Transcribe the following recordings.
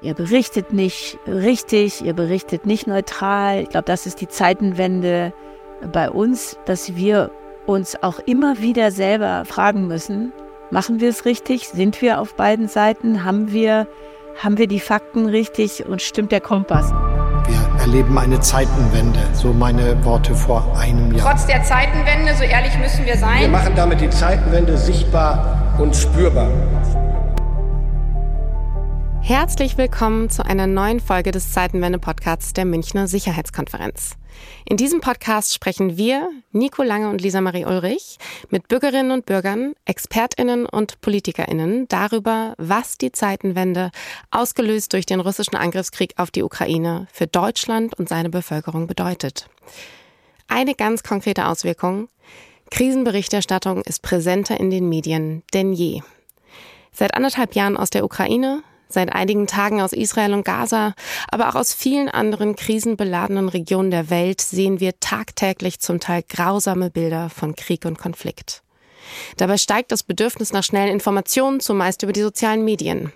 Ihr berichtet nicht richtig, ihr berichtet nicht neutral. Ich glaube, das ist die Zeitenwende bei uns, dass wir uns auch immer wieder selber fragen müssen, machen wir es richtig? Sind wir auf beiden Seiten? Haben wir, haben wir die Fakten richtig und stimmt der Kompass? Wir erleben eine Zeitenwende, so meine Worte vor einem Jahr. Trotz der Zeitenwende, so ehrlich müssen wir sein. Wir machen damit die Zeitenwende sichtbar und spürbar. Herzlich willkommen zu einer neuen Folge des Zeitenwende-Podcasts der Münchner Sicherheitskonferenz. In diesem Podcast sprechen wir, Nico Lange und Lisa Marie Ulrich, mit Bürgerinnen und Bürgern, ExpertInnen und PolitikerInnen darüber, was die Zeitenwende, ausgelöst durch den russischen Angriffskrieg auf die Ukraine, für Deutschland und seine Bevölkerung bedeutet. Eine ganz konkrete Auswirkung. Krisenberichterstattung ist präsenter in den Medien denn je. Seit anderthalb Jahren aus der Ukraine, seit einigen Tagen aus Israel und Gaza, aber auch aus vielen anderen krisenbeladenen Regionen der Welt sehen wir tagtäglich zum Teil grausame Bilder von Krieg und Konflikt. Dabei steigt das Bedürfnis nach schnellen Informationen, zumeist über die sozialen Medien.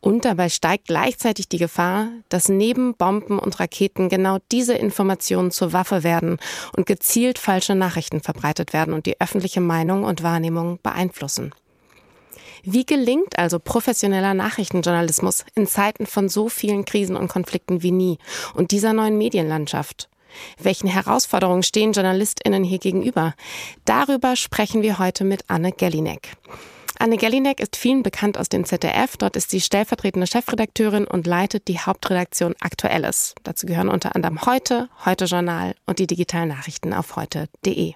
Und dabei steigt gleichzeitig die Gefahr, dass neben Bomben und Raketen genau diese Informationen zur Waffe werden und gezielt falsche Nachrichten verbreitet werden und die öffentliche Meinung und Wahrnehmung beeinflussen. Wie gelingt also professioneller Nachrichtenjournalismus in Zeiten von so vielen Krisen und Konflikten wie nie und dieser neuen Medienlandschaft? Welchen Herausforderungen stehen JournalistInnen hier gegenüber? Darüber sprechen wir heute mit Anne Gellinek. Anne Gellinek ist vielen bekannt aus dem ZDF. Dort ist sie stellvertretende Chefredakteurin und leitet die Hauptredaktion Aktuelles. Dazu gehören unter anderem Heute, Heute Journal und die digitalen Nachrichten auf heute.de.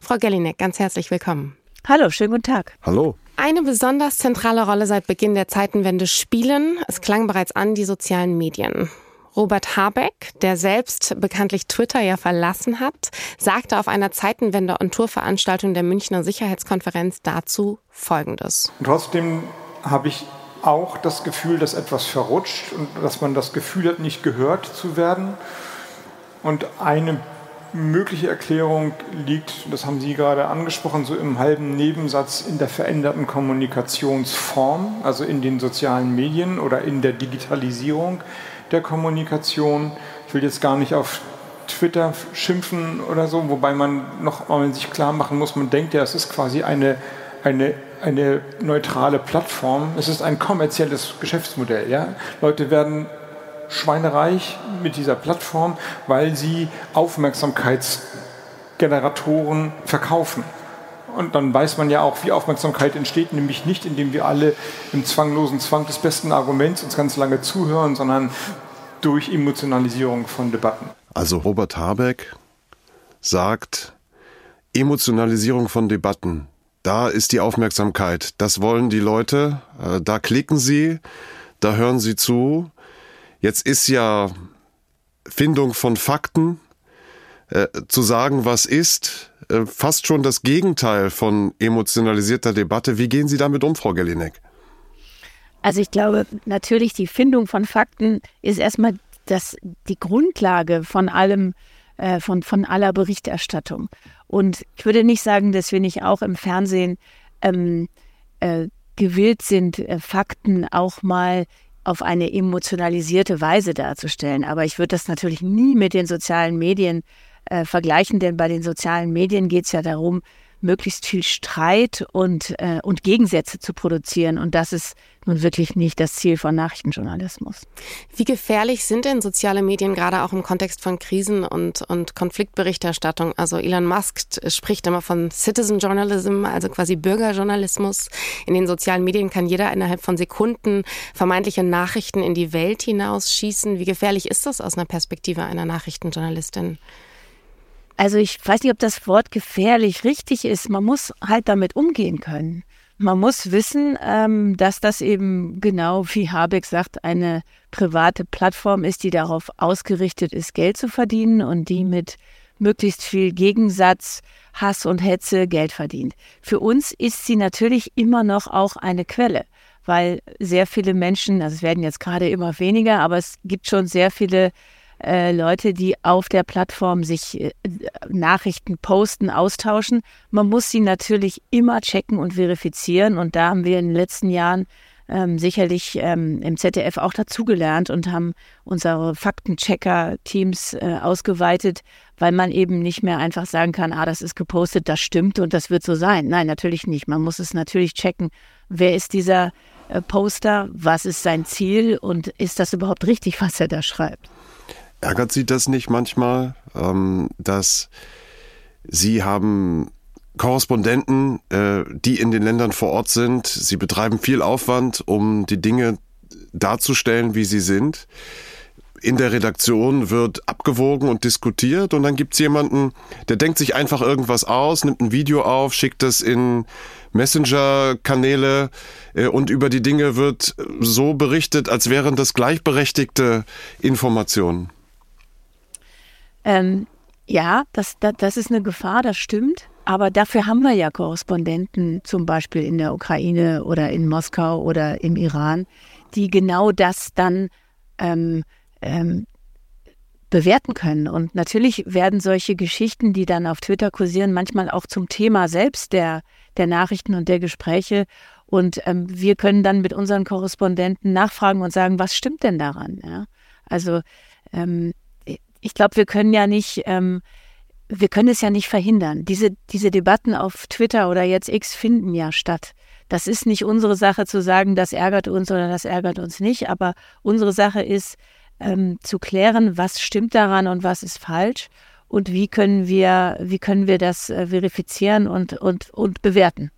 Frau Gellinek, ganz herzlich willkommen. Hallo, schönen guten Tag. Hallo. Eine besonders zentrale Rolle seit Beginn der Zeitenwende spielen, es klang bereits an, die sozialen Medien. Robert Habeck, der selbst bekanntlich Twitter ja verlassen hat, sagte auf einer Zeitenwende- und Tourveranstaltung der Münchner Sicherheitskonferenz dazu Folgendes. Trotzdem habe ich auch das Gefühl, dass etwas verrutscht und dass man das Gefühl hat, nicht gehört zu werden. Und eine mögliche Erklärung liegt, das haben Sie gerade angesprochen, so im halben Nebensatz in der veränderten Kommunikationsform, also in den sozialen Medien oder in der Digitalisierung der Kommunikation. Ich will jetzt gar nicht auf Twitter schimpfen oder so, wobei man noch mal sich klar machen muss, man denkt ja, es ist quasi eine, eine, eine neutrale Plattform. Es ist ein kommerzielles Geschäftsmodell. Ja? Leute werden schweinereich mit dieser Plattform, weil sie Aufmerksamkeitsgeneratoren verkaufen. Und dann weiß man ja auch, wie Aufmerksamkeit entsteht, nämlich nicht, indem wir alle im zwanglosen Zwang des besten Arguments uns ganz lange zuhören, sondern durch Emotionalisierung von Debatten. Also Robert Habeck sagt, Emotionalisierung von Debatten, da ist die Aufmerksamkeit, das wollen die Leute, äh, da klicken sie, da hören sie zu, Jetzt ist ja Findung von Fakten, äh, zu sagen, was ist, äh, fast schon das Gegenteil von emotionalisierter Debatte. Wie gehen Sie damit um, Frau Gellinek? Also ich glaube, natürlich die Findung von Fakten ist erstmal das, die Grundlage von allem, äh, von, von aller Berichterstattung. Und ich würde nicht sagen, dass wir nicht auch im Fernsehen ähm, äh, gewillt sind, äh, Fakten auch mal auf eine emotionalisierte Weise darzustellen. Aber ich würde das natürlich nie mit den sozialen Medien äh, vergleichen, denn bei den sozialen Medien geht es ja darum, möglichst viel Streit und, äh, und Gegensätze zu produzieren. Und das ist nun wirklich nicht das Ziel von Nachrichtenjournalismus. Wie gefährlich sind denn soziale Medien gerade auch im Kontext von Krisen und, und Konfliktberichterstattung? Also Elon Musk spricht immer von Citizen Journalism, also quasi Bürgerjournalismus. In den sozialen Medien kann jeder innerhalb von Sekunden vermeintliche Nachrichten in die Welt hinausschießen. Wie gefährlich ist das aus einer Perspektive einer Nachrichtenjournalistin? Also ich weiß nicht, ob das Wort gefährlich richtig ist. Man muss halt damit umgehen können. Man muss wissen, ähm, dass das eben genau, wie Habeck sagt, eine private Plattform ist, die darauf ausgerichtet ist, Geld zu verdienen und die mit möglichst viel Gegensatz, Hass und Hetze Geld verdient. Für uns ist sie natürlich immer noch auch eine Quelle, weil sehr viele Menschen, also es werden jetzt gerade immer weniger, aber es gibt schon sehr viele äh, Leute, die auf der Plattform sich äh, Nachrichten posten, austauschen. Man muss sie natürlich immer checken und verifizieren. Und da haben wir in den letzten Jahren ähm, sicherlich ähm, im ZDF auch dazugelernt und haben unsere Faktenchecker-Teams äh, ausgeweitet, weil man eben nicht mehr einfach sagen kann, ah, das ist gepostet, das stimmt und das wird so sein. Nein, natürlich nicht. Man muss es natürlich checken, wer ist dieser äh, Poster, was ist sein Ziel und ist das überhaupt richtig, was er da schreibt. Ärgert Sie das nicht manchmal, ähm, dass Sie haben Korrespondenten, äh, die in den Ländern vor Ort sind. Sie betreiben viel Aufwand, um die Dinge darzustellen, wie sie sind. In der Redaktion wird abgewogen und diskutiert und dann gibt's jemanden, der denkt sich einfach irgendwas aus, nimmt ein Video auf, schickt es in Messenger-Kanäle äh, und über die Dinge wird so berichtet, als wären das gleichberechtigte Informationen. Ähm, ja, das, das, das ist eine Gefahr, das stimmt. Aber dafür haben wir ja Korrespondenten, zum Beispiel in der Ukraine oder in Moskau oder im Iran, die genau das dann ähm, ähm, bewerten können. Und natürlich werden solche Geschichten, die dann auf Twitter kursieren, manchmal auch zum Thema selbst der, der Nachrichten und der Gespräche. Und ähm, wir können dann mit unseren Korrespondenten nachfragen und sagen, was stimmt denn daran? Ja? Also ähm, ich glaube, wir können ja nicht ähm, wir können es ja nicht verhindern. Diese, diese Debatten auf Twitter oder jetzt X finden ja statt. Das ist nicht unsere Sache zu sagen, das ärgert uns oder das ärgert uns nicht, aber unsere Sache ist ähm, zu klären, was stimmt daran und was ist falsch und wie können wir, wie können wir das äh, verifizieren und, und, und bewerten.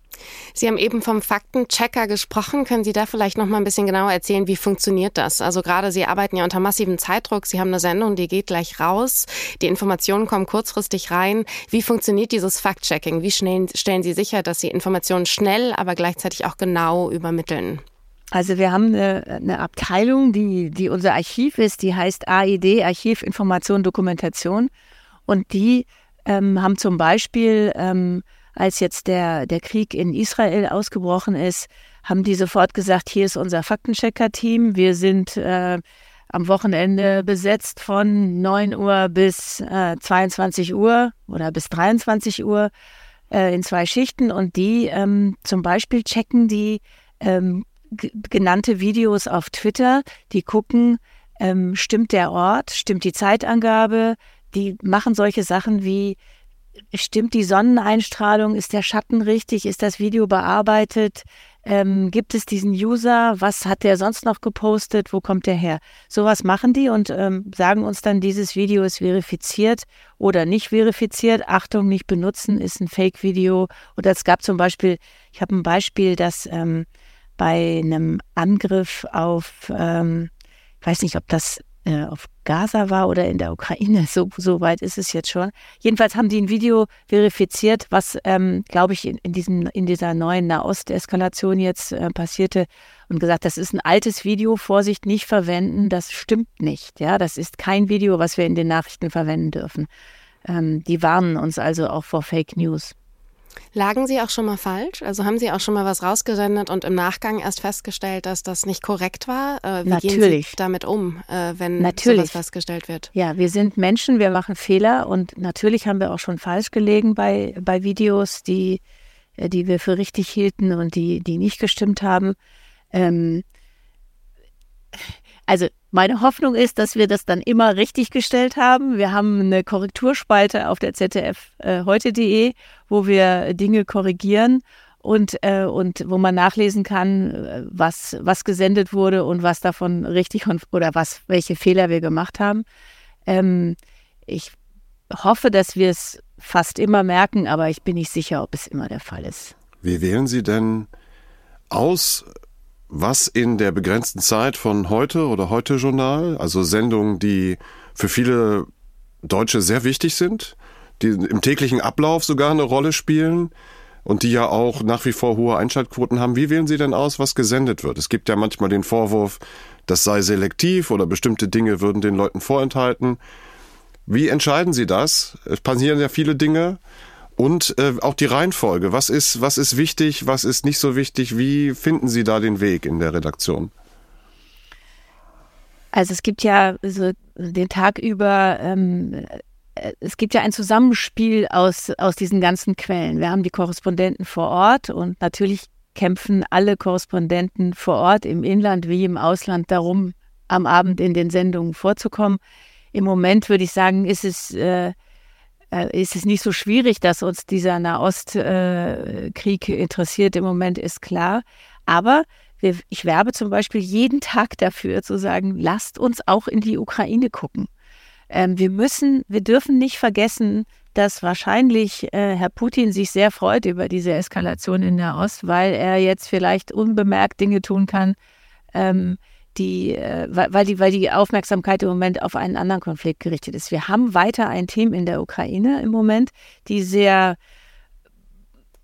Sie haben eben vom Faktenchecker gesprochen. Können Sie da vielleicht noch mal ein bisschen genauer erzählen, wie funktioniert das? Also gerade Sie arbeiten ja unter massivem Zeitdruck. Sie haben eine Sendung, die geht gleich raus. Die Informationen kommen kurzfristig rein. Wie funktioniert dieses Fact-Checking? Wie schnell stellen Sie sicher, dass Sie Informationen schnell, aber gleichzeitig auch genau übermitteln? Also wir haben eine, eine, Abteilung, die, die unser Archiv ist, die heißt AID, Archiv Information Dokumentation. Und die ähm, haben zum Beispiel ähm, als jetzt der, der Krieg in Israel ausgebrochen ist, haben die sofort gesagt, hier ist unser Faktenchecker-Team. Wir sind äh, am Wochenende besetzt von 9 Uhr bis äh, 22 Uhr oder bis 23 Uhr äh, in zwei Schichten. Und die ähm, zum Beispiel checken die ähm, genannte Videos auf Twitter. Die gucken, ähm, stimmt der Ort, stimmt die Zeitangabe. Die machen solche Sachen wie Stimmt die Sonneneinstrahlung? Ist der Schatten richtig? Ist das Video bearbeitet? Ähm, gibt es diesen User? Was hat der sonst noch gepostet? Wo kommt der her? Sowas machen die und ähm, sagen uns dann, dieses Video ist verifiziert oder nicht verifiziert. Achtung, nicht benutzen, ist ein Fake-Video. Oder es gab zum Beispiel, ich habe ein Beispiel, dass ähm, bei einem Angriff auf, ähm, ich weiß nicht, ob das äh, auf Gaza war oder in der Ukraine. So, so weit ist es jetzt schon. Jedenfalls haben die ein Video verifiziert, was, ähm, glaube ich, in, in, diesem, in dieser neuen Nahost-Eskalation jetzt äh, passierte und gesagt, das ist ein altes Video, Vorsicht, nicht verwenden, das stimmt nicht. Ja, das ist kein Video, was wir in den Nachrichten verwenden dürfen. Ähm, die warnen uns also auch vor Fake News. Lagen Sie auch schon mal falsch? Also haben Sie auch schon mal was rausgesendet und im Nachgang erst festgestellt, dass das nicht korrekt war? Äh, wie Natürlich. gehen Sie damit um, äh, wenn natürlich. sowas festgestellt wird? Ja, wir sind Menschen, wir machen Fehler und natürlich haben wir auch schon falsch gelegen bei, bei Videos, die, äh, die wir für richtig hielten und die, die nicht gestimmt haben. Ähm, also meine Hoffnung ist, dass wir das dann immer richtig gestellt haben. Wir haben eine Korrekturspalte auf der ZDF äh, heute.de, wo wir Dinge korrigieren und, äh, und wo man nachlesen kann, äh, was, was gesendet wurde und was davon richtig oder was, welche Fehler wir gemacht haben. Ähm, ich hoffe, dass wir es fast immer merken, aber ich bin nicht sicher, ob es immer der Fall ist. Wie wählen Sie denn aus, was in der begrenzten Zeit von heute oder heute Journal, also Sendungen, die für viele Deutsche sehr wichtig sind, die im täglichen Ablauf sogar eine Rolle spielen und die ja auch nach wie vor hohe Einschaltquoten haben. Wie wählen Sie denn aus, was gesendet wird? Es gibt ja manchmal den Vorwurf, das sei selektiv oder bestimmte Dinge würden den Leuten vorenthalten. Wie entscheiden Sie das? Es passieren ja viele Dinge. Und äh, auch die Reihenfolge. Was ist, was ist wichtig, was ist nicht so wichtig? Wie finden Sie da den Weg in der Redaktion? Also es gibt ja so den Tag über, ähm, äh, es gibt ja ein Zusammenspiel aus, aus diesen ganzen Quellen. Wir haben die Korrespondenten vor Ort und natürlich kämpfen alle Korrespondenten vor Ort im Inland wie im Ausland darum, am Abend in den Sendungen vorzukommen. Im Moment würde ich sagen, ist es, äh, ist es nicht so schwierig, dass uns dieser Nahostkrieg äh, interessiert. Im Moment ist klar. Aber wir, ich werbe zum Beispiel jeden Tag dafür zu sagen, lasst uns auch in die Ukraine gucken. Ähm, wir müssen, wir dürfen nicht vergessen, dass wahrscheinlich äh, Herr Putin sich sehr freut über diese Eskalation in der Ost, weil er jetzt vielleicht unbemerkt Dinge tun kann, ähm, die, äh, weil, die, weil die Aufmerksamkeit im Moment auf einen anderen Konflikt gerichtet ist. Wir haben weiter ein Team in der Ukraine im Moment, die sehr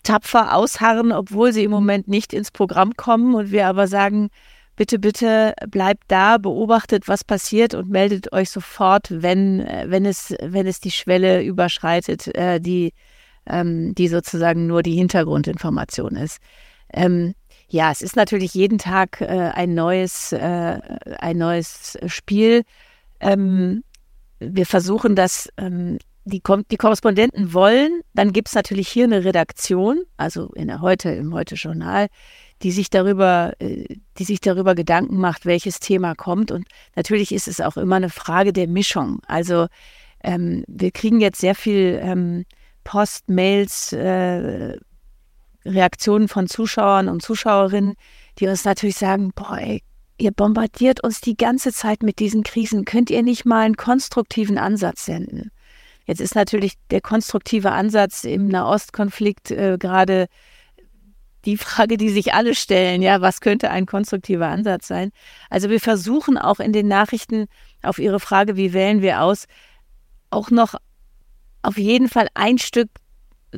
tapfer ausharren, obwohl sie im Moment nicht ins Programm kommen und wir aber sagen, bitte, bitte bleibt da, beobachtet, was passiert und meldet euch sofort, wenn, äh, wenn, es, wenn es die Schwelle überschreitet, äh, die, ähm, die sozusagen nur die Hintergrundinformation ist. Ja, es ist natürlich jeden Tag äh, ein neues, äh, ein neues Spiel. Ähm, wir versuchen das, ähm, die, die Korrespondenten wollen, dann gibt es natürlich hier eine Redaktion, also in der Heute, im Heute-Journal, die sich darüber, äh, die sich darüber Gedanken macht, welches Thema kommt. Und natürlich ist es auch immer eine Frage der Mischung. Also ähm, wir kriegen jetzt sehr viel ähm, Post, Mails, äh, Reaktionen von Zuschauern und Zuschauerinnen, die uns natürlich sagen, boah, ihr bombardiert uns die ganze Zeit mit diesen Krisen. Könnt ihr nicht mal einen konstruktiven Ansatz senden? Jetzt ist natürlich der konstruktive Ansatz im Nahostkonflikt äh, gerade die Frage, die sich alle stellen, ja, was könnte ein konstruktiver Ansatz sein? Also wir versuchen auch in den Nachrichten auf Ihre Frage, wie wählen wir aus, auch noch auf jeden Fall ein Stück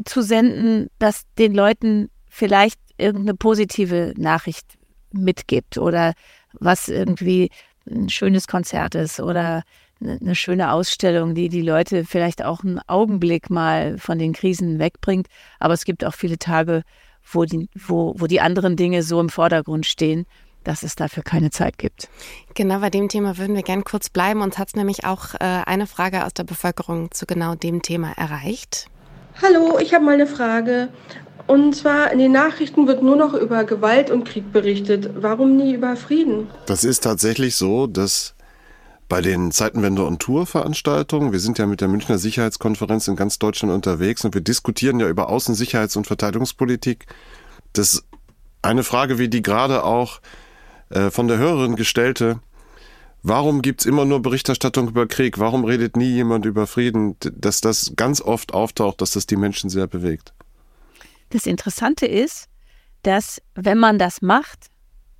zu senden, das den Leuten vielleicht irgendeine positive Nachricht mitgibt oder was irgendwie ein schönes Konzert ist oder eine schöne Ausstellung, die die Leute vielleicht auch einen Augenblick mal von den Krisen wegbringt. Aber es gibt auch viele Tage, wo die, wo, wo die anderen Dinge so im Vordergrund stehen, dass es dafür keine Zeit gibt. Genau bei dem Thema würden wir gern kurz bleiben. Uns hat es nämlich auch äh, eine Frage aus der Bevölkerung zu genau dem Thema erreicht. Hallo, ich habe mal eine Frage. Und zwar in den Nachrichten wird nur noch über Gewalt und Krieg berichtet. Warum nie über Frieden? Das ist tatsächlich so, dass bei den Zeitenwende- und Tour-Veranstaltungen, wir sind ja mit der Münchner Sicherheitskonferenz in ganz Deutschland unterwegs und wir diskutieren ja über Außensicherheits- und Verteidigungspolitik. Das eine Frage, wie die gerade auch äh, von der Hörerin gestellte, warum gibt's immer nur Berichterstattung über Krieg? Warum redet nie jemand über Frieden? Dass das ganz oft auftaucht, dass das die Menschen sehr bewegt. Das Interessante ist, dass wenn man das macht,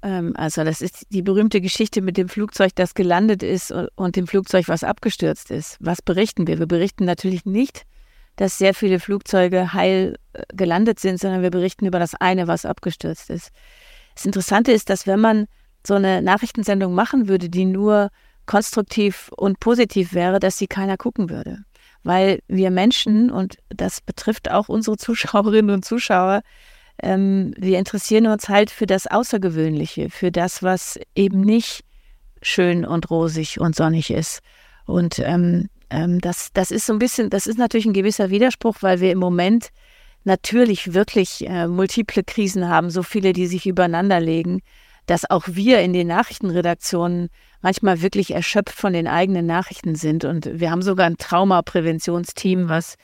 ähm, also das ist die berühmte Geschichte mit dem Flugzeug, das gelandet ist und dem Flugzeug, was abgestürzt ist. Was berichten wir? Wir berichten natürlich nicht, dass sehr viele Flugzeuge heil äh, gelandet sind, sondern wir berichten über das eine, was abgestürzt ist. Das Interessante ist, dass wenn man so eine Nachrichtensendung machen würde, die nur konstruktiv und positiv wäre, dass sie keiner gucken würde. Weil wir Menschen, und das betrifft auch unsere Zuschauerinnen und Zuschauer, ähm, wir interessieren uns halt für das Außergewöhnliche, für das, was eben nicht schön und rosig und sonnig ist. Und ähm, ähm, das, das ist so ein bisschen, das ist natürlich ein gewisser Widerspruch, weil wir im Moment natürlich wirklich äh, multiple Krisen haben, so viele, die sich übereinander legen, dass auch wir in den Nachrichtenredaktionen manchmal wirklich erschöpft von den eigenen Nachrichten sind. Und wir haben sogar ein Traumapräventionsteam, was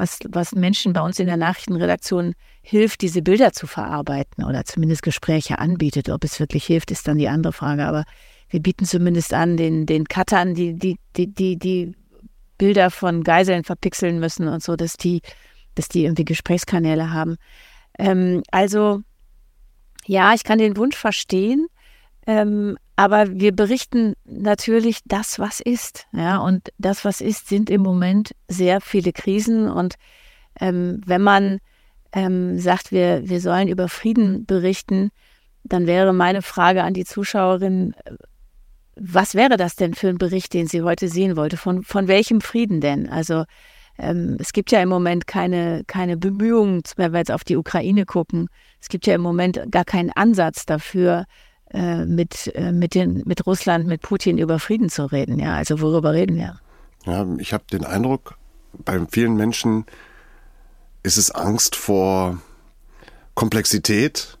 was, was Menschen bei uns in der Nachrichtenredaktion hilft, diese Bilder zu verarbeiten oder zumindest Gespräche anbietet. Ob es wirklich hilft, ist dann die andere Frage. Aber wir bieten zumindest an, den, den Cuttern, die, die, die, die, die Bilder von Geiseln verpixeln müssen und so, dass die, dass die irgendwie Gesprächskanäle haben. Ähm, also ja, ich kann den Wunsch verstehen, ähm, aber wir berichten natürlich das, was ist. Ja, und das, was ist, sind im Moment sehr viele Krisen. Und ähm, wenn man ähm, sagt, wir, wir sollen über Frieden berichten, dann wäre meine Frage an die Zuschauerin, was wäre das denn für ein Bericht, den sie heute sehen wollte? Von, von welchem Frieden denn? Also ähm, es gibt ja im Moment keine, keine Bemühungen, wenn wir jetzt auf die Ukraine gucken, es gibt ja im Moment gar keinen Ansatz dafür, äh, mit, äh, mit, den, mit Russland, mit Putin über Frieden zu reden. Ja, also worüber reden wir? Ja, ich habe den Eindruck, bei vielen Menschen ist es Angst vor Komplexität,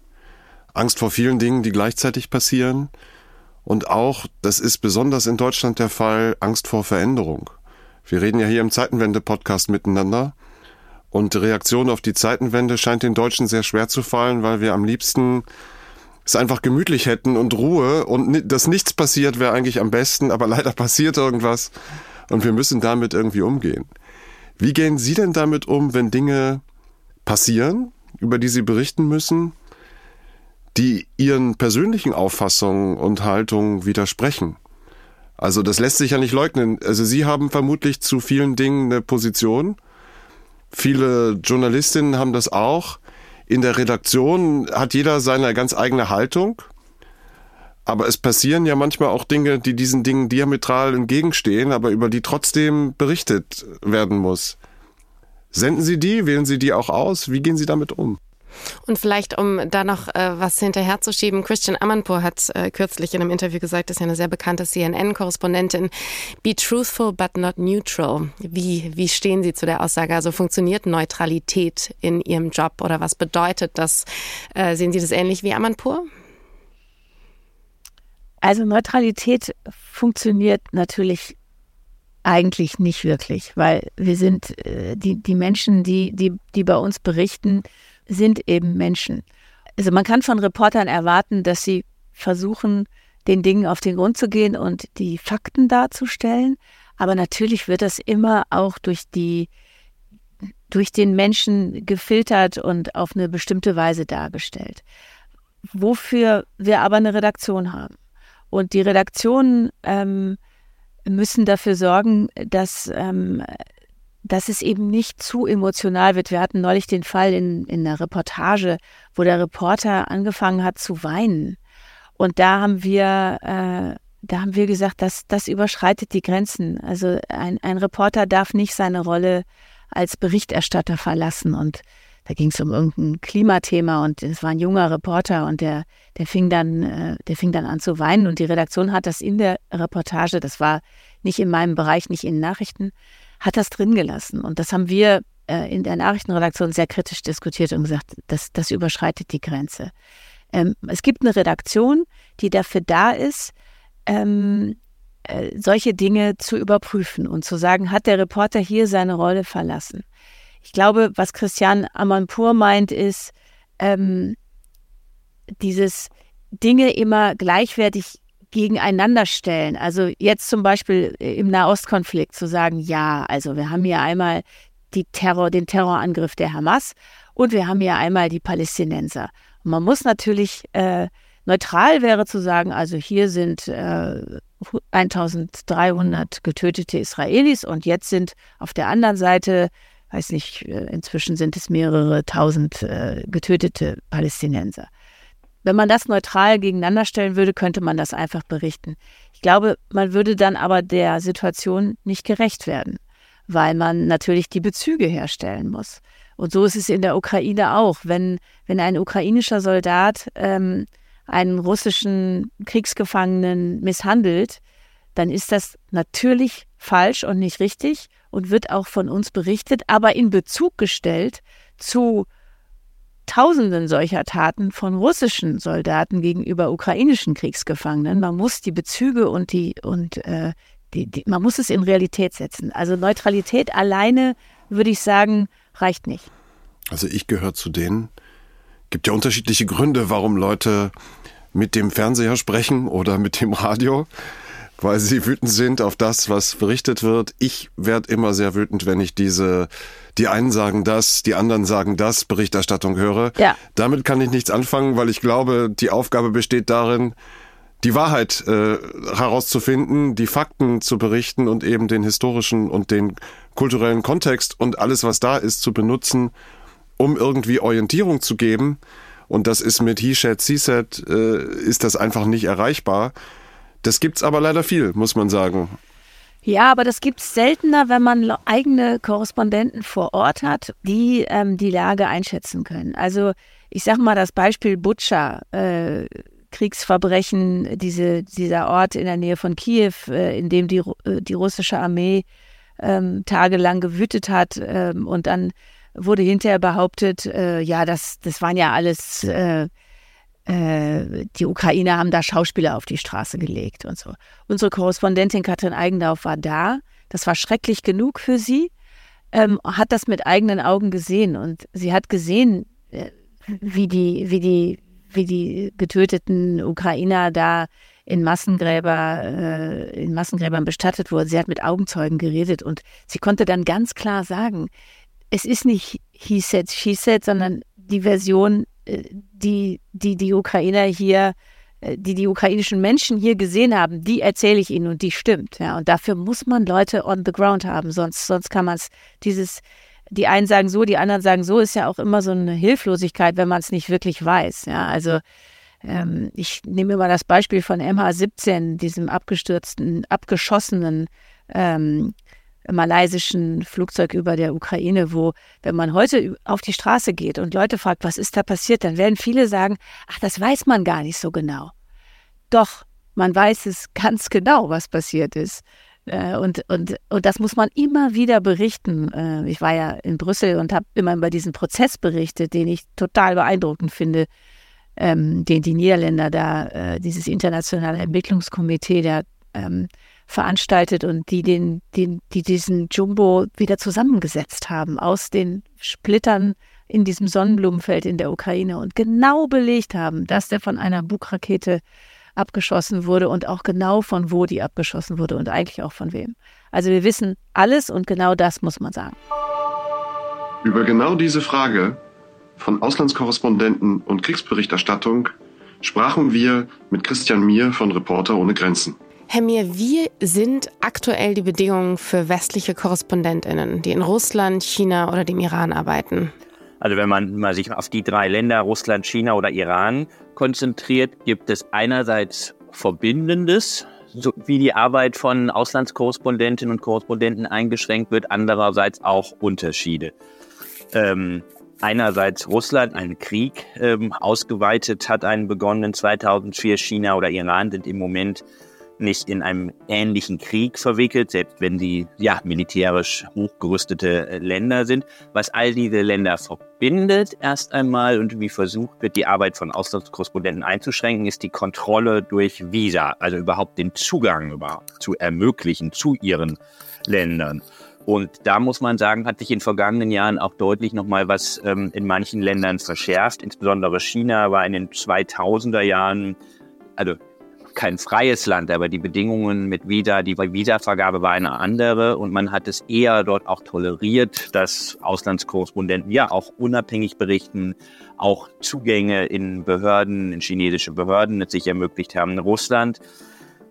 Angst vor vielen Dingen, die gleichzeitig passieren. Und auch, das ist besonders in Deutschland der Fall, Angst vor Veränderung. Wir reden ja hier im Zeitenwende-Podcast miteinander. Und die Reaktion auf die Zeitenwende scheint den Deutschen sehr schwer zu fallen, weil wir am liebsten es einfach gemütlich hätten und Ruhe und dass nichts passiert wäre eigentlich am besten, aber leider passiert irgendwas und wir müssen damit irgendwie umgehen. Wie gehen Sie denn damit um, wenn Dinge passieren, über die Sie berichten müssen, die Ihren persönlichen Auffassungen und Haltungen widersprechen? Also das lässt sich ja nicht leugnen. Also Sie haben vermutlich zu vielen Dingen eine Position. Viele Journalistinnen haben das auch. In der Redaktion hat jeder seine ganz eigene Haltung. Aber es passieren ja manchmal auch Dinge, die diesen Dingen diametral entgegenstehen, aber über die trotzdem berichtet werden muss. Senden Sie die? Wählen Sie die auch aus? Wie gehen Sie damit um? Und vielleicht, um da noch äh, was hinterherzuschieben, Christian Amanpour hat äh, kürzlich in einem Interview gesagt, das ist ja eine sehr bekannte CNN-Korrespondentin, be truthful but not neutral. Wie, wie stehen Sie zu der Aussage? Also funktioniert Neutralität in Ihrem Job oder was bedeutet das? Äh, sehen Sie das ähnlich wie Amanpour? Also Neutralität funktioniert natürlich eigentlich nicht wirklich, weil wir sind äh, die, die Menschen, die, die, die bei uns berichten, sind eben Menschen. Also man kann von Reportern erwarten, dass sie versuchen, den Dingen auf den Grund zu gehen und die Fakten darzustellen. Aber natürlich wird das immer auch durch die durch den Menschen gefiltert und auf eine bestimmte Weise dargestellt. Wofür wir aber eine Redaktion haben. Und die Redaktionen ähm, müssen dafür sorgen, dass ähm, dass es eben nicht zu emotional wird. Wir hatten neulich den Fall in, in einer Reportage, wo der Reporter angefangen hat zu weinen. Und da haben wir, äh, da haben wir gesagt, dass das überschreitet die Grenzen. Also ein, ein Reporter darf nicht seine Rolle als Berichterstatter verlassen. Und da ging es um irgendein Klimathema und es war ein junger Reporter und der, der fing dann, äh, der fing dann an zu weinen. Und die Redaktion hat das in der Reportage, das war nicht in meinem Bereich, nicht in Nachrichten, hat das drin gelassen. Und das haben wir äh, in der Nachrichtenredaktion sehr kritisch diskutiert und gesagt, das, das überschreitet die Grenze. Ähm, es gibt eine Redaktion, die dafür da ist, ähm, äh, solche Dinge zu überprüfen und zu sagen, hat der Reporter hier seine Rolle verlassen? Ich glaube, was Christian Amanpour meint, ist ähm, dieses Dinge immer gleichwertig gegeneinander stellen. Also jetzt zum Beispiel im Nahostkonflikt zu sagen, ja, also wir haben hier einmal die Terror, den Terrorangriff der Hamas und wir haben hier einmal die Palästinenser. Und man muss natürlich äh, neutral wäre zu sagen, also hier sind äh, 1300 getötete Israelis und jetzt sind auf der anderen Seite, weiß nicht, äh, inzwischen sind es mehrere tausend äh, getötete Palästinenser. Wenn man das neutral gegeneinander stellen würde, könnte man das einfach berichten. Ich glaube, man würde dann aber der Situation nicht gerecht werden, weil man natürlich die Bezüge herstellen muss. Und so ist es in der Ukraine auch. Wenn, wenn ein ukrainischer Soldat ähm, einen russischen Kriegsgefangenen misshandelt, dann ist das natürlich falsch und nicht richtig und wird auch von uns berichtet, aber in Bezug gestellt zu Tausenden solcher Taten von russischen Soldaten gegenüber ukrainischen Kriegsgefangenen. Man muss die Bezüge und die und äh, die, die, man muss es in Realität setzen. Also Neutralität alleine, würde ich sagen, reicht nicht. Also ich gehöre zu denen. Gibt ja unterschiedliche Gründe, warum Leute mit dem Fernseher sprechen oder mit dem Radio weil sie wütend sind auf das, was berichtet wird. Ich werde immer sehr wütend, wenn ich diese, die einen sagen das, die anderen sagen das, Berichterstattung höre. Ja. Damit kann ich nichts anfangen, weil ich glaube, die Aufgabe besteht darin, die Wahrheit äh, herauszufinden, die Fakten zu berichten und eben den historischen und den kulturellen Kontext und alles, was da ist, zu benutzen, um irgendwie Orientierung zu geben. Und das ist mit He said, She said, äh, ist das einfach nicht erreichbar. Das gibt's aber leider viel, muss man sagen. Ja, aber das gibt's seltener, wenn man eigene Korrespondenten vor Ort hat, die ähm, die Lage einschätzen können. Also ich sage mal das Beispiel Butscha, äh, Kriegsverbrechen, diese, dieser Ort in der Nähe von Kiew, äh, in dem die, äh, die russische Armee ähm, tagelang gewütet hat ähm, und dann wurde hinterher behauptet, äh, ja, das, das waren ja alles äh, äh, die Ukrainer haben da Schauspieler auf die Straße gelegt und so. Unsere Korrespondentin Katrin Eigendorf war da. Das war schrecklich genug für sie, ähm, hat das mit eigenen Augen gesehen und sie hat gesehen, äh, wie die, wie die, wie die getöteten Ukrainer da in Massengräber, äh, in Massengräbern bestattet wurden. Sie hat mit Augenzeugen geredet und sie konnte dann ganz klar sagen, es ist nicht he said, she said, sondern die Version, die, die die Ukrainer hier, äh, die die ukrainischen Menschen hier gesehen haben, die erzähle ich ihnen und die stimmt. Ja, und dafür muss man Leute on the ground haben, sonst, sonst kann man es, dieses, die einen sagen so, die anderen sagen so, ist ja auch immer so eine Hilflosigkeit, wenn man es nicht wirklich weiß. Ja, also ähm, ich nehme mal das Beispiel von MH17, diesem abgestürzten, abgeschossenen ähm, malaysischen Flugzeug über der Ukraine, wo, wenn man heute auf die Straße geht und Leute fragt, was ist da passiert, dann werden viele sagen, ach, das weiß man gar nicht so genau. Doch, man weiß es ganz genau, was passiert ist. Äh, und, und, und das muss man immer wieder berichten. Äh, ich war ja in Brüssel und habe immer über diesen Prozess berichtet, den ich total beeindruckend finde, ähm, den die Niederländer da, äh, dieses internationale Entwicklungskomitee, der veranstaltet und die den, den, die diesen Jumbo wieder zusammengesetzt haben aus den Splittern in diesem Sonnenblumenfeld in der Ukraine und genau belegt haben, dass der von einer Bugrakete abgeschossen wurde und auch genau von wo die abgeschossen wurde und eigentlich auch von wem. Also wir wissen alles und genau das muss man sagen. Über genau diese Frage von Auslandskorrespondenten und Kriegsberichterstattung sprachen wir mit Christian Mier von Reporter ohne Grenzen. Herr Mir, wie sind aktuell die Bedingungen für westliche KorrespondentInnen, die in Russland, China oder dem Iran arbeiten? Also wenn man mal sich auf die drei Länder, Russland, China oder Iran, konzentriert, gibt es einerseits Verbindendes, so wie die Arbeit von Auslandskorrespondentinnen und Korrespondenten eingeschränkt wird, andererseits auch Unterschiede. Ähm, einerseits Russland einen Krieg ähm, ausgeweitet hat, einen begonnenen 2004, China oder Iran sind im Moment nicht in einem ähnlichen Krieg verwickelt, selbst wenn sie ja militärisch hochgerüstete äh, Länder sind. Was all diese Länder verbindet erst einmal und wie versucht wird, die Arbeit von Auslandskorrespondenten einzuschränken, ist die Kontrolle durch Visa, also überhaupt den Zugang überhaupt zu ermöglichen zu ihren Ländern. Und da muss man sagen, hat sich in vergangenen Jahren auch deutlich nochmal was ähm, in manchen Ländern verschärft. Insbesondere China war in den 2000er Jahren, also kein freies Land, aber die Bedingungen mit Visa, die Visavergabe war eine andere und man hat es eher dort auch toleriert, dass Auslandskorrespondenten ja auch unabhängig berichten, auch Zugänge in Behörden, in chinesische Behörden sich ermöglicht haben. In Russland,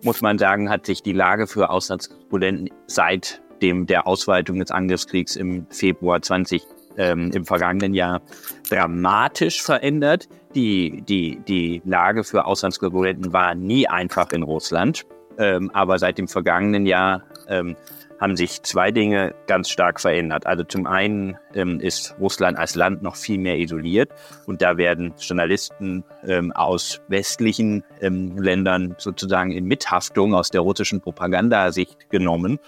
muss man sagen, hat sich die Lage für Auslandskorrespondenten seit dem der Ausweitung des Angriffskriegs im Februar 20 ähm, im vergangenen Jahr dramatisch verändert. Die, die, die Lage für Auslandskorrespondenten war nie einfach in Russland. Ähm, aber seit dem vergangenen Jahr ähm, haben sich zwei Dinge ganz stark verändert. Also zum einen ähm, ist Russland als Land noch viel mehr isoliert und da werden Journalisten ähm, aus westlichen ähm, Ländern sozusagen in Mithaftung aus der russischen Propagandasicht genommen.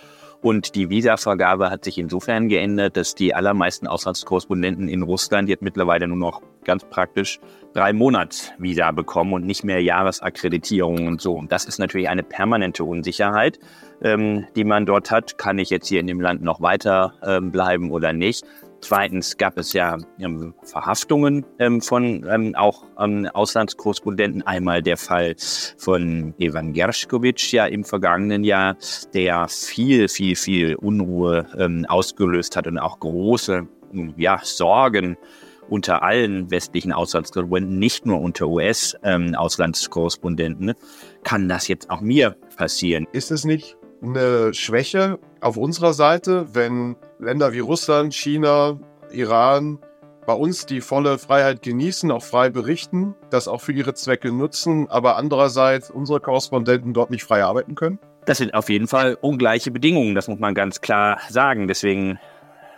Und die Visavergabe hat sich insofern geändert, dass die allermeisten Auslandskorrespondenten in Russland jetzt mittlerweile nur noch ganz praktisch drei Monats Visa bekommen und nicht mehr Jahresakkreditierungen und so. Und das ist natürlich eine permanente Unsicherheit, ähm, die man dort hat. Kann ich jetzt hier in dem Land noch weiter ähm, bleiben oder nicht? Zweitens gab es ja ähm, Verhaftungen ähm, von ähm, auch ähm, Auslandskorrespondenten. Einmal der Fall von Ivan Gershkovich ja im vergangenen Jahr, der viel, viel, viel Unruhe ähm, ausgelöst hat und auch große ja, Sorgen unter allen westlichen Auslandskorrespondenten, nicht nur unter US-Auslandskorrespondenten. Ähm, Kann das jetzt auch mir passieren? Ist es nicht eine Schwäche auf unserer Seite, wenn Länder wie Russland, China, Iran bei uns die volle Freiheit genießen, auch frei berichten, das auch für ihre Zwecke nutzen, aber andererseits unsere Korrespondenten dort nicht frei arbeiten können? Das sind auf jeden Fall ungleiche Bedingungen, das muss man ganz klar sagen. Deswegen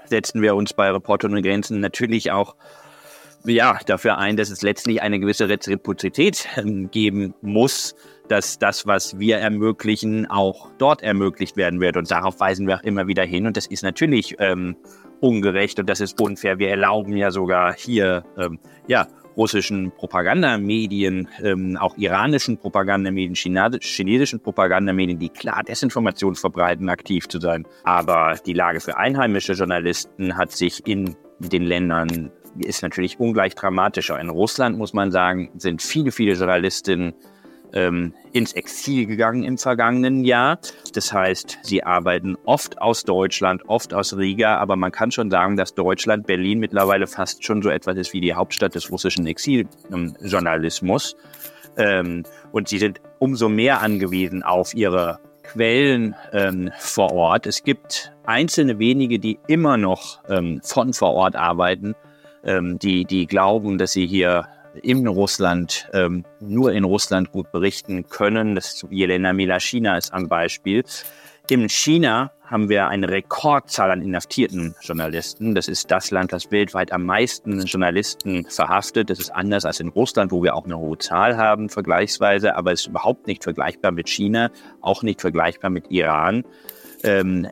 setzen wir uns bei Reporter ohne Grenzen natürlich auch ja, dafür ein, dass es letztlich eine gewisse Reziprozität ähm, geben muss, dass das, was wir ermöglichen, auch dort ermöglicht werden wird. Und darauf weisen wir auch immer wieder hin. Und das ist natürlich ähm, ungerecht und das ist unfair. Wir erlauben ja sogar hier ähm, ja, russischen Propagandamedien, ähm, auch iranischen Propagandamedien, chinesischen Propagandamedien, die klar Desinformation verbreiten, aktiv zu sein. Aber die Lage für einheimische Journalisten hat sich in den Ländern ist natürlich ungleich dramatischer. In Russland muss man sagen, sind viele, viele Journalistinnen ähm, ins Exil gegangen im vergangenen Jahr. Das heißt, sie arbeiten oft aus Deutschland, oft aus Riga, aber man kann schon sagen, dass Deutschland, Berlin mittlerweile fast schon so etwas ist wie die Hauptstadt des russischen Exiljournalismus. Ähm, und sie sind umso mehr angewiesen auf ihre Quellen ähm, vor Ort. Es gibt einzelne wenige, die immer noch ähm, von vor Ort arbeiten, ähm, die, die glauben, dass sie hier in Russland, ähm, nur in Russland gut berichten können. Das Jelena Milashina ist ein Beispiel. In China haben wir eine Rekordzahl an inhaftierten Journalisten. Das ist das Land, das weltweit am meisten Journalisten verhaftet. Das ist anders als in Russland, wo wir auch eine hohe Zahl haben, vergleichsweise, aber es ist überhaupt nicht vergleichbar mit China, auch nicht vergleichbar mit Iran. Ähm,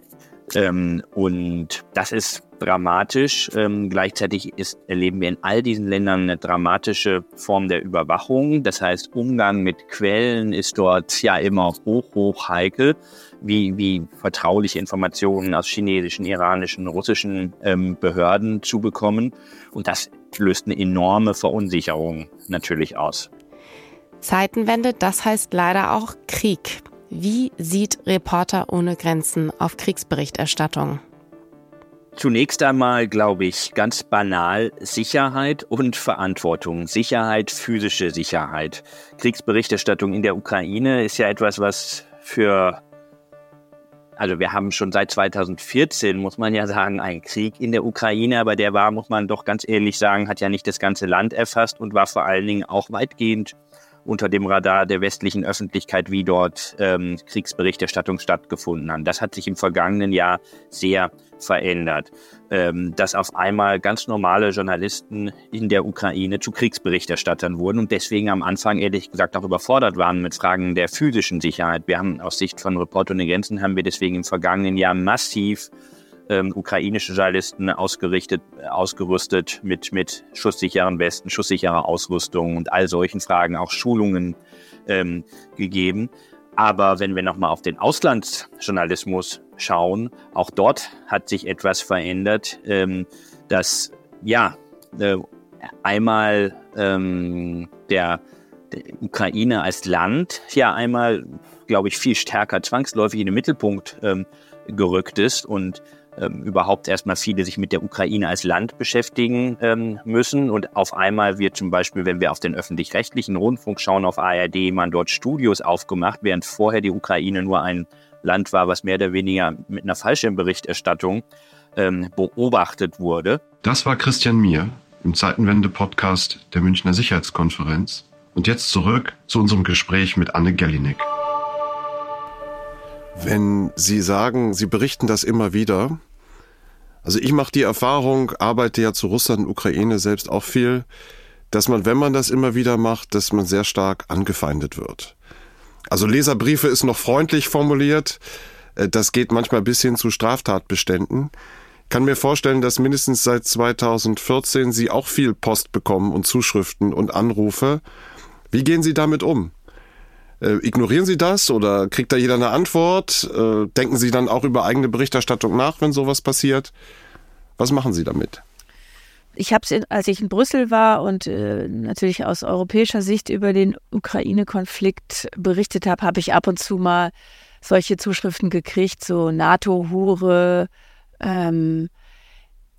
ähm, und das ist dramatisch. Ähm, gleichzeitig ist, erleben wir in all diesen Ländern eine dramatische Form der Überwachung. Das heißt, Umgang mit Quellen ist dort ja immer hoch, hoch heikel, wie, wie vertrauliche Informationen aus chinesischen, iranischen, russischen ähm, Behörden zu bekommen. Und das löst eine enorme Verunsicherung natürlich aus. Zeitenwende, das heißt leider auch Krieg. Wie sieht Reporter ohne Grenzen auf Kriegsberichterstattung? Zunächst einmal glaube ich ganz banal Sicherheit und Verantwortung. Sicherheit, physische Sicherheit. Kriegsberichterstattung in der Ukraine ist ja etwas, was für, also wir haben schon seit 2014, muss man ja sagen, einen Krieg in der Ukraine, aber der war, muss man doch ganz ehrlich sagen, hat ja nicht das ganze Land erfasst und war vor allen Dingen auch weitgehend unter dem Radar der westlichen Öffentlichkeit, wie dort ähm, Kriegsberichterstattung stattgefunden hat. Das hat sich im vergangenen Jahr sehr verändert, ähm, dass auf einmal ganz normale Journalisten in der Ukraine zu Kriegsberichterstattern wurden und deswegen am Anfang ehrlich gesagt auch überfordert waren mit Fragen der physischen Sicherheit. Wir haben aus Sicht von Reporter ohne Grenzen haben wir deswegen im vergangenen Jahr massiv ähm, ukrainische Journalisten ausgerichtet, ausgerüstet mit, mit schusssicheren Westen, schusssicherer Ausrüstung und all solchen Fragen, auch Schulungen ähm, gegeben. Aber wenn wir nochmal auf den Auslandsjournalismus schauen, auch dort hat sich etwas verändert, ähm, dass ja äh, einmal ähm, der, der Ukraine als Land ja einmal, glaube ich, viel stärker zwangsläufig in den Mittelpunkt ähm, gerückt ist und ähm, überhaupt erstmal viele sich mit der Ukraine als Land beschäftigen ähm, müssen. Und auf einmal wird zum Beispiel, wenn wir auf den öffentlich-rechtlichen Rundfunk schauen, auf ARD, man dort Studios aufgemacht, während vorher die Ukraine nur ein Land war, was mehr oder weniger mit einer Fallschirmberichterstattung ähm, beobachtet wurde. Das war Christian Mier im Zeitenwende-Podcast der Münchner Sicherheitskonferenz. Und jetzt zurück zu unserem Gespräch mit Anne Gellinek. Wenn Sie sagen, Sie berichten das immer wieder, also ich mache die Erfahrung, arbeite ja zu Russland und Ukraine selbst auch viel, dass man, wenn man das immer wieder macht, dass man sehr stark angefeindet wird. Also Leserbriefe ist noch freundlich formuliert, äh, das geht manchmal bis hin zu Straftatbeständen. Ich kann mir vorstellen, dass mindestens seit 2014 Sie auch viel Post bekommen und Zuschriften und Anrufe. Wie gehen Sie damit um? Äh, ignorieren Sie das oder kriegt da jeder eine Antwort? Äh, denken Sie dann auch über eigene Berichterstattung nach, wenn sowas passiert? Was machen Sie damit? Ich habe es, als ich in Brüssel war und äh, natürlich aus europäischer Sicht über den Ukraine-Konflikt berichtet habe, habe ich ab und zu mal solche Zuschriften gekriegt, so NATO-Hure. Ähm,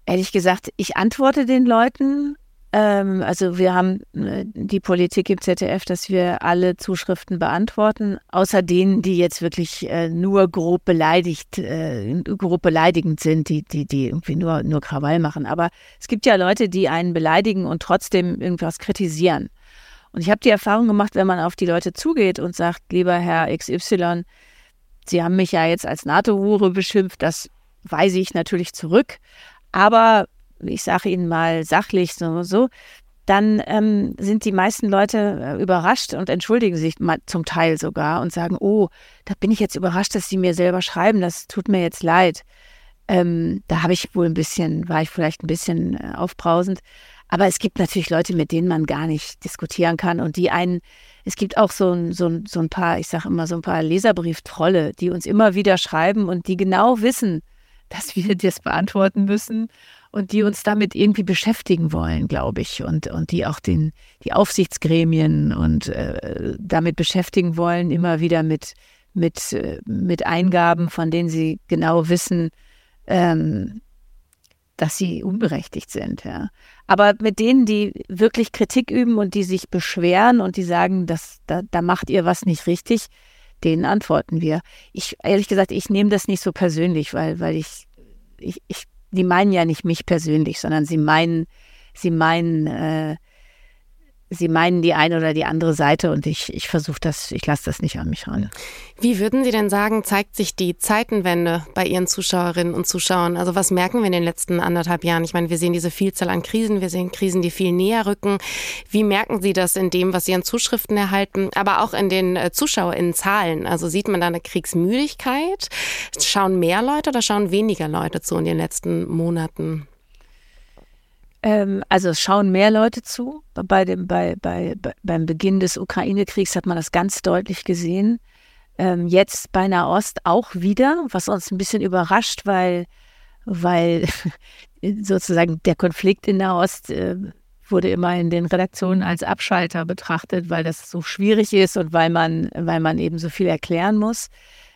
ehrlich gesagt, ich antworte den Leuten also wir haben äh, die Politik im ZDF, dass wir alle Zuschriften beantworten, außer denen, die jetzt wirklich äh, nur grob beleidigt, äh, grob beleidigend sind, die, die, die irgendwie nur, nur Krawall machen. Aber es gibt ja Leute, die einen beleidigen und trotzdem irgendwas kritisieren. Und ich habe die Erfahrung gemacht, wenn man auf die Leute zugeht und sagt, lieber Herr XY, Sie haben mich ja jetzt als NATO-Hure beschimpft, das weise ich natürlich zurück. Aber ich sage Ihnen mal sachlich so, so dann ähm, sind die meisten Leute äh, überrascht und entschuldigen sich zum Teil sogar und sagen, oh, da bin ich jetzt überrascht, dass Sie mir selber schreiben, das tut mir jetzt leid. Ähm, da habe ich wohl ein bisschen, war ich vielleicht ein bisschen äh, aufbrausend. Aber es gibt natürlich Leute, mit denen man gar nicht diskutieren kann und die einen, es gibt auch so ein, so ein, so ein paar, ich sage immer so ein paar Leserbrieftrolle, die uns immer wieder schreiben und die genau wissen, dass wir das beantworten müssen und die uns damit irgendwie beschäftigen wollen, glaube ich, und, und die auch den, die Aufsichtsgremien und äh, damit beschäftigen wollen, immer wieder mit, mit, äh, mit Eingaben, von denen sie genau wissen, ähm, dass sie unberechtigt sind. Ja. Aber mit denen, die wirklich Kritik üben und die sich beschweren und die sagen, dass, da, da macht ihr was nicht richtig, denen antworten wir. Ich, ehrlich gesagt, ich nehme das nicht so persönlich, weil, weil ich, ich, ich, die meinen ja nicht mich persönlich, sondern sie meinen, sie meinen, äh, sie meinen die eine oder die andere Seite und ich, ich versuche das, ich lasse das nicht an mich ran. Wie würden Sie denn sagen, zeigt sich die Zeitenwende bei Ihren Zuschauerinnen und Zuschauern? Also was merken wir in den letzten anderthalb Jahren? Ich meine, wir sehen diese Vielzahl an Krisen, wir sehen Krisen, die viel näher rücken. Wie merken Sie das in dem, was Sie an Zuschriften erhalten, aber auch in den äh, ZuschauerInnen-Zahlen? Also sieht man da eine Kriegsmüdigkeit? Schauen mehr Leute oder schauen weniger Leute zu in den letzten Monaten? Ähm, also es schauen mehr Leute zu. Bei dem, bei, bei, beim Beginn des Ukraine-Kriegs hat man das ganz deutlich gesehen. Ähm, jetzt bei Nahost auch wieder, was uns ein bisschen überrascht, weil, weil sozusagen der Konflikt in Nahost äh, wurde immer in den Redaktionen als Abschalter betrachtet, weil das so schwierig ist und weil man, weil man eben so viel erklären muss.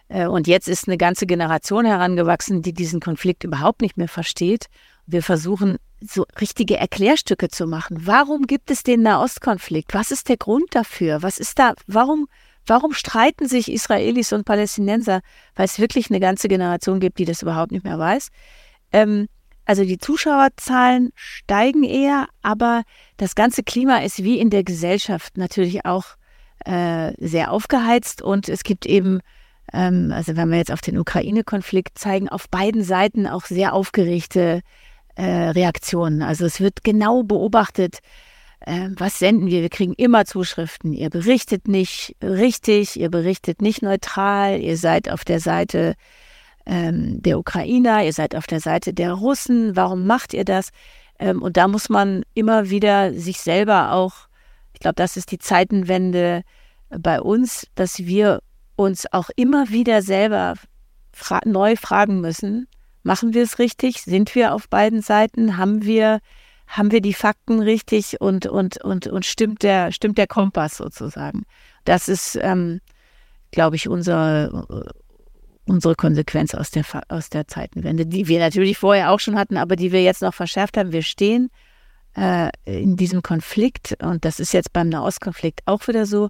Äh, und jetzt ist eine ganze Generation herangewachsen, die diesen Konflikt überhaupt nicht mehr versteht. Wir versuchen so richtige Erklärstücke zu machen. Warum gibt es den Nahostkonflikt? Was ist der Grund dafür? Was ist da, warum, warum streiten sich Israelis und Palästinenser? Weil es wirklich eine ganze Generation gibt, die das überhaupt nicht mehr weiß. Ähm, also die Zuschauerzahlen steigen eher, aber das ganze Klima ist wie in der Gesellschaft natürlich auch äh, sehr aufgeheizt und es gibt eben, ähm, also wenn wir jetzt auf den Ukraine-Konflikt zeigen, auf beiden Seiten auch sehr aufgeregte äh, Reaktionen. Also es wird genau beobachtet, äh, was senden wir. Wir kriegen immer Zuschriften. Ihr berichtet nicht richtig, ihr berichtet nicht neutral, ihr seid auf der Seite ähm, der Ukrainer, ihr seid auf der Seite der Russen. Warum macht ihr das? Ähm, und da muss man immer wieder sich selber auch, ich glaube, das ist die Zeitenwende bei uns, dass wir uns auch immer wieder selber fra neu fragen müssen, Machen wir es richtig? Sind wir auf beiden Seiten? Haben wir, haben wir die Fakten richtig und, und, und, und stimmt, der, stimmt der Kompass sozusagen? Das ist, ähm, glaube ich, unser, unsere Konsequenz aus der, aus der Zeitenwende, die wir natürlich vorher auch schon hatten, aber die wir jetzt noch verschärft haben. Wir stehen äh, in diesem Konflikt und das ist jetzt beim Nahostkonflikt auch wieder so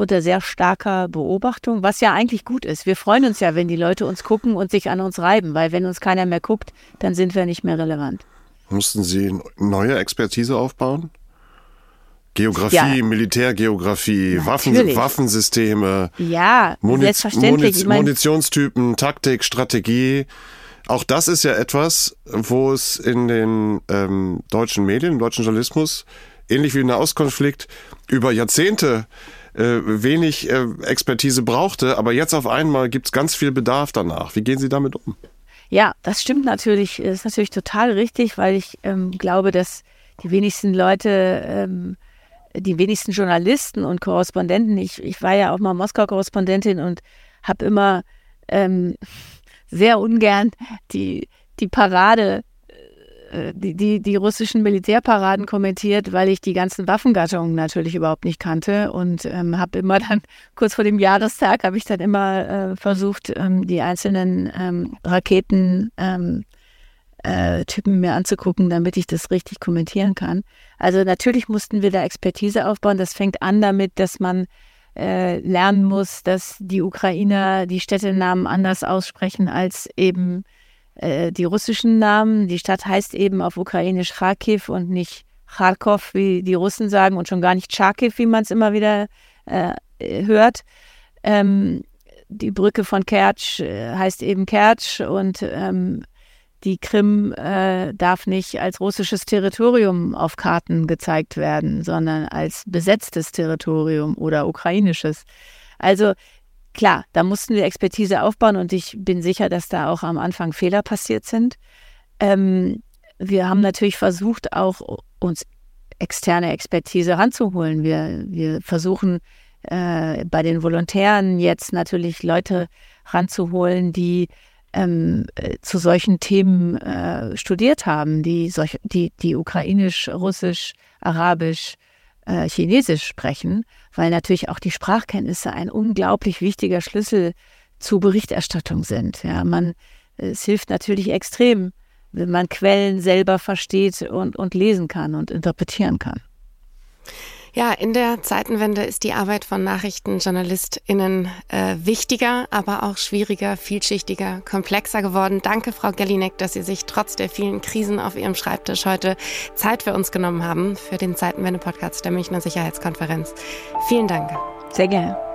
unter sehr starker Beobachtung, was ja eigentlich gut ist. Wir freuen uns ja, wenn die Leute uns gucken und sich an uns reiben, weil wenn uns keiner mehr guckt, dann sind wir nicht mehr relevant. Mussten Sie neue Expertise aufbauen? Geografie, ja. Militärgeografie, Waffen, Waffensysteme, ja, selbstverständlich. Muniz Munitionstypen, Taktik, Strategie. Auch das ist ja etwas, wo es in den ähm, deutschen Medien, im deutschen Journalismus, ähnlich wie in der Ostkonflikt, über Jahrzehnte äh, wenig äh, Expertise brauchte, aber jetzt auf einmal gibt es ganz viel Bedarf danach. Wie gehen Sie damit um? Ja, das stimmt natürlich. Das ist natürlich total richtig, weil ich ähm, glaube, dass die wenigsten Leute, ähm, die wenigsten Journalisten und Korrespondenten, ich, ich war ja auch mal Moskau-Korrespondentin und habe immer ähm, sehr ungern die, die Parade äh, die, die, die russischen Militärparaden kommentiert, weil ich die ganzen Waffengattungen natürlich überhaupt nicht kannte und ähm, habe immer dann, kurz vor dem Jahrestag, habe ich dann immer äh, versucht, ähm, die einzelnen ähm, Raketen ähm, äh, mir anzugucken, damit ich das richtig kommentieren kann. Also natürlich mussten wir da Expertise aufbauen. Das fängt an damit, dass man äh, lernen muss, dass die Ukrainer die Städtenamen anders aussprechen als eben äh, die russischen Namen. Die Stadt heißt eben auf Ukrainisch Kharkiv und nicht Kharkov, wie die Russen sagen, und schon gar nicht Charkiv, wie man es immer wieder äh, hört. Ähm, die Brücke von Kertsch äh, heißt eben Kertsch und ähm, die Krim äh, darf nicht als russisches Territorium auf Karten gezeigt werden, sondern als besetztes Territorium oder ukrainisches. Also klar, da mussten wir Expertise aufbauen und ich bin sicher, dass da auch am Anfang Fehler passiert sind. Ähm, wir haben natürlich versucht, auch uns externe Expertise ranzuholen. Wir, wir versuchen äh, bei den Volontären jetzt natürlich Leute ranzuholen, die ähm, äh, zu solchen Themen äh, studiert haben, die, solch, die, die ukrainisch, russisch, arabisch, äh, chinesisch sprechen, weil natürlich auch die Sprachkenntnisse ein unglaublich wichtiger Schlüssel zu Berichterstattung sind. Ja, man, es hilft natürlich extrem, wenn man Quellen selber versteht und, und lesen kann und interpretieren kann. Ja, in der Zeitenwende ist die Arbeit von NachrichtenjournalistInnen äh, wichtiger, aber auch schwieriger, vielschichtiger, komplexer geworden. Danke, Frau Gellinek, dass Sie sich trotz der vielen Krisen auf Ihrem Schreibtisch heute Zeit für uns genommen haben, für den Zeitenwende-Podcast der Münchner Sicherheitskonferenz. Vielen Dank. Sehr gerne.